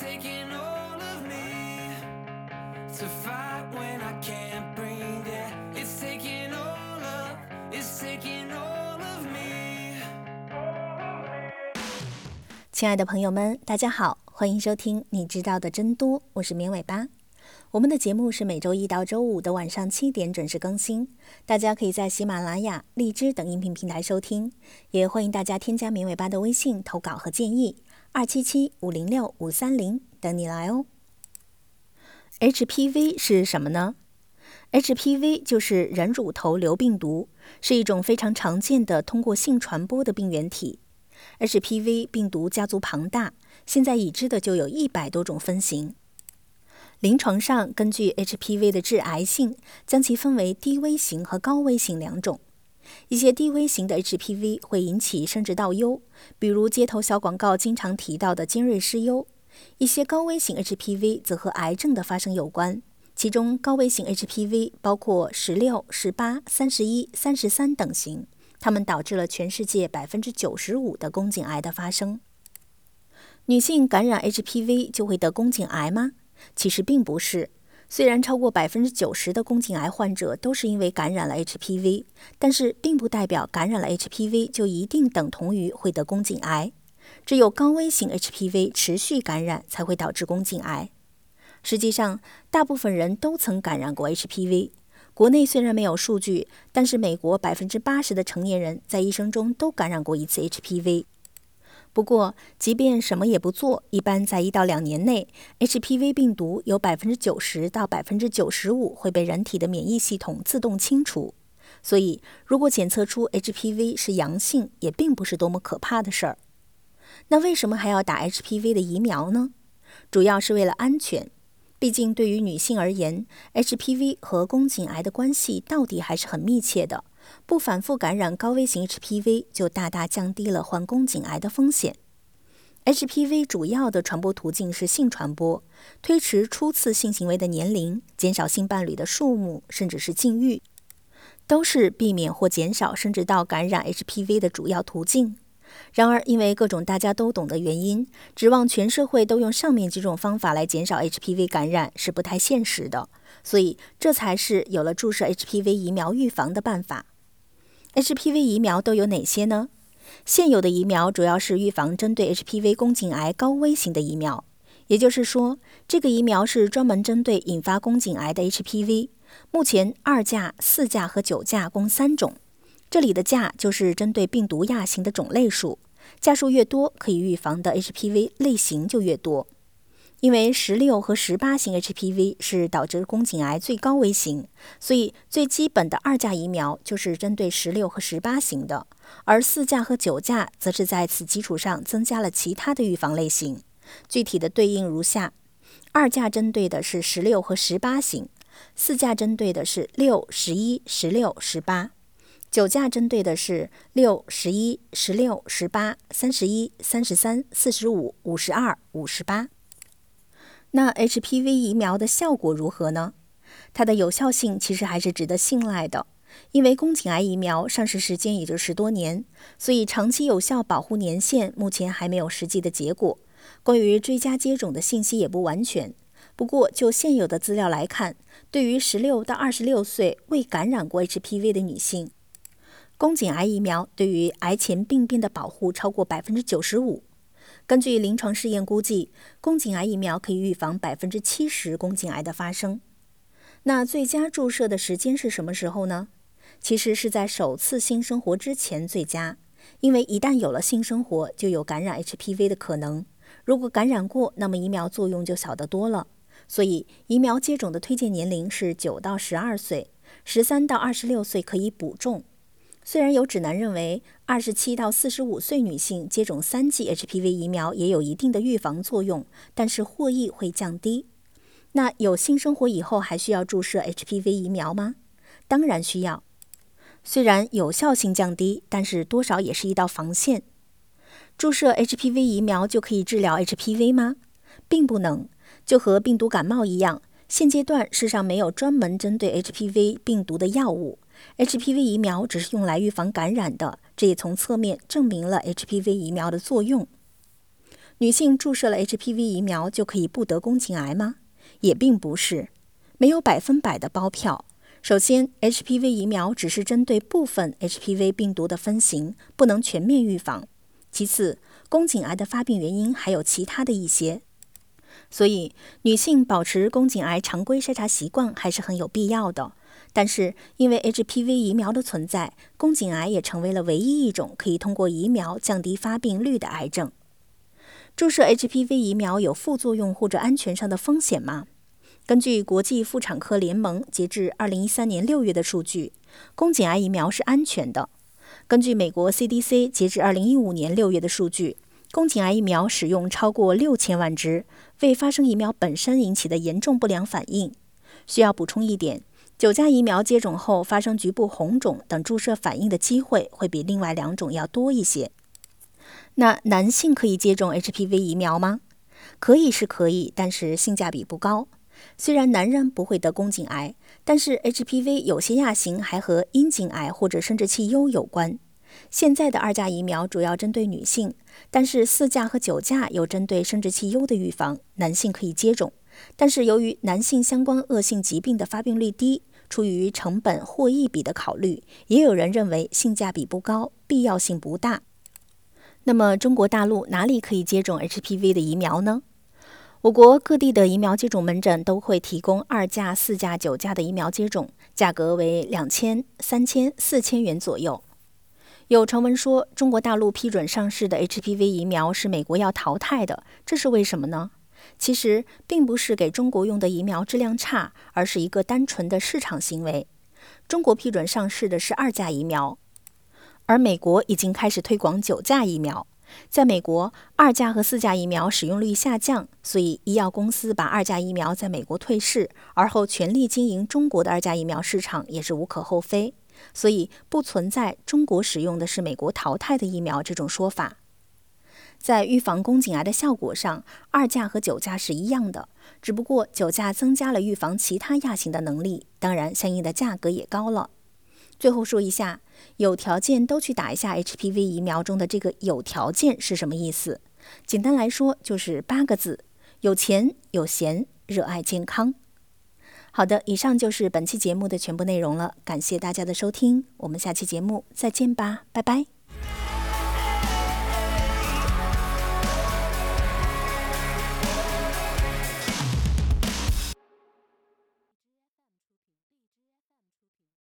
taking all of me to fight when I can't breathe. Yeah, it's taking all of, it's taking all of me. 亲爱的朋友们，大家好，欢迎收听《你知道的真多》，我是绵尾巴。我们的节目是每周一到周五的晚上七点准时更新，大家可以在喜马拉雅、荔枝等音频平台收听，也欢迎大家添加绵尾巴的微信投稿和建议，二七七五零六五三零等你来哦。HPV 是什么呢？HPV 就是人乳头瘤病毒，是一种非常常见的通过性传播的病原体。HPV 病毒家族庞大，现在已知的就有一百多种分型。临床上，根据 HPV 的致癌性，将其分为低危型和高危型两种。一些低危型的 HPV 会引起生殖道疣，比如街头小广告经常提到的尖锐湿疣；一些高危型 HPV 则和癌症的发生有关，其中高危型 HPV 包括十六、十八、三十一、三十三等型，它们导致了全世界百分之九十五的宫颈癌的发生。女性感染 HPV 就会得宫颈癌吗？其实并不是，虽然超过百分之九十的宫颈癌患者都是因为感染了 HPV，但是并不代表感染了 HPV 就一定等同于会得宫颈癌。只有高危型 HPV 持续感染才会导致宫颈癌。实际上，大部分人都曾感染过 HPV。国内虽然没有数据，但是美国百分之八十的成年人在一生中都感染过一次 HPV。不过，即便什么也不做，一般在一到两年内，HPV 病毒有百分之九十到百分之九十五会被人体的免疫系统自动清除。所以，如果检测出 HPV 是阳性，也并不是多么可怕的事儿。那为什么还要打 HPV 的疫苗呢？主要是为了安全。毕竟，对于女性而言，HPV 和宫颈癌的关系到底还是很密切的。不反复感染高危型 HPV，就大大降低了患宫颈癌的风险。HPV 主要的传播途径是性传播，推迟初次性行为的年龄，减少性伴侣的数目，甚至是禁欲，都是避免或减少生殖道感染 HPV 的主要途径。然而，因为各种大家都懂的原因，指望全社会都用上面几种方法来减少 HPV 感染是不太现实的，所以这才是有了注射 HPV 疫苗预防的办法。HPV 疫苗都有哪些呢？现有的疫苗主要是预防针对 HPV 宫颈癌高危型的疫苗，也就是说，这个疫苗是专门针对引发宫颈癌的 HPV。目前二价、四价和九价共三种，这里的价就是针对病毒亚型的种类数，价数越多，可以预防的 HPV 类型就越多。因为十六和十八型 HPV 是导致宫颈癌最高危型，所以最基本的二价疫苗就是针对十六和十八型的，而四价和九价则是在此基础上增加了其他的预防类型。具体的对应如下：二价针对的是十六和十八型，四价针对的是六、十一、十六、十八，九价针对的是六、十一、十六、十八、三十一、三十三、四十五、五十二、五十八。那 HPV 疫苗的效果如何呢？它的有效性其实还是值得信赖的，因为宫颈癌疫苗上市时间也就十多年，所以长期有效保护年限目前还没有实际的结果。关于追加接种的信息也不完全。不过就现有的资料来看，对于十六到二十六岁未感染过 HPV 的女性，宫颈癌疫苗对于癌前病变的保护超过百分之九十五。根据临床试验估计，宫颈癌疫苗可以预防百分之七十宫颈癌的发生。那最佳注射的时间是什么时候呢？其实是在首次性生活之前最佳，因为一旦有了性生活，就有感染 HPV 的可能。如果感染过，那么疫苗作用就小得多了。所以，疫苗接种的推荐年龄是九到十二岁，十三到二十六岁可以补种。虽然有指南认为，二十七到四十五岁女性接种三剂 HPV 疫苗也有一定的预防作用，但是获益会降低。那有性生活以后还需要注射 HPV 疫苗吗？当然需要。虽然有效性降低，但是多少也是一道防线。注射 HPV 疫苗就可以治疗 HPV 吗？并不能。就和病毒感冒一样，现阶段世上没有专门针对 HPV 病毒的药物。HPV 疫苗只是用来预防感染的，这也从侧面证明了 HPV 疫苗的作用。女性注射了 HPV 疫苗就可以不得宫颈癌吗？也并不是，没有百分百的包票。首先，HPV 疫苗只是针对部分 HPV 病毒的分型，不能全面预防。其次，宫颈癌的发病原因还有其他的一些，所以女性保持宫颈癌常规筛查习惯还是很有必要的。但是，因为 HPV 疫苗的存在，宫颈癌也成为了唯一一种可以通过疫苗降低发病率的癌症。注射 HPV 疫苗有副作用或者安全上的风险吗？根据国际妇产科联盟截至二零一三年六月的数据，宫颈癌疫苗是安全的。根据美国 CDC 截至二零一五年六月的数据，宫颈癌疫苗使用超过六千万支，未发生疫苗本身引起的严重不良反应。需要补充一点，九价疫苗接种后发生局部红肿等注射反应的机会会比另外两种要多一些。那男性可以接种 HPV 疫苗吗？可以是可以，但是性价比不高。虽然男人不会得宫颈癌，但是 HPV 有些亚型还和阴茎癌或者生殖器疣有关。现在的二价疫苗主要针对女性，但是四价和九价有针对生殖器疣的预防，男性可以接种。但是由于男性相关恶性疾病的发病率低，出于成本获益比的考虑，也有人认为性价比不高，必要性不大。那么中国大陆哪里可以接种 HPV 的疫苗呢？我国各地的疫苗接种门诊都会提供二价、四价、九价的疫苗接种，价格为两千、三千、四千元左右。有传闻说，中国大陆批准上市的 HPV 疫苗是美国要淘汰的，这是为什么呢？其实并不是给中国用的疫苗质量差，而是一个单纯的市场行为。中国批准上市的是二价疫苗，而美国已经开始推广九价疫苗。在美国，二价和四价疫苗使用率下降，所以医药公司把二价疫苗在美国退市，而后全力经营中国的二价疫苗市场也是无可厚非。所以不存在中国使用的是美国淘汰的疫苗这种说法。在预防宫颈癌的效果上，二价和九价是一样的，只不过九价增加了预防其他亚型的能力，当然相应的价格也高了。最后说一下，有条件都去打一下 HPV 疫苗中的这个有条件是什么意思？简单来说就是八个字：有钱、有闲、热爱健康。好的，以上就是本期节目的全部内容了，感谢大家的收听，我们下期节目再见吧，拜拜。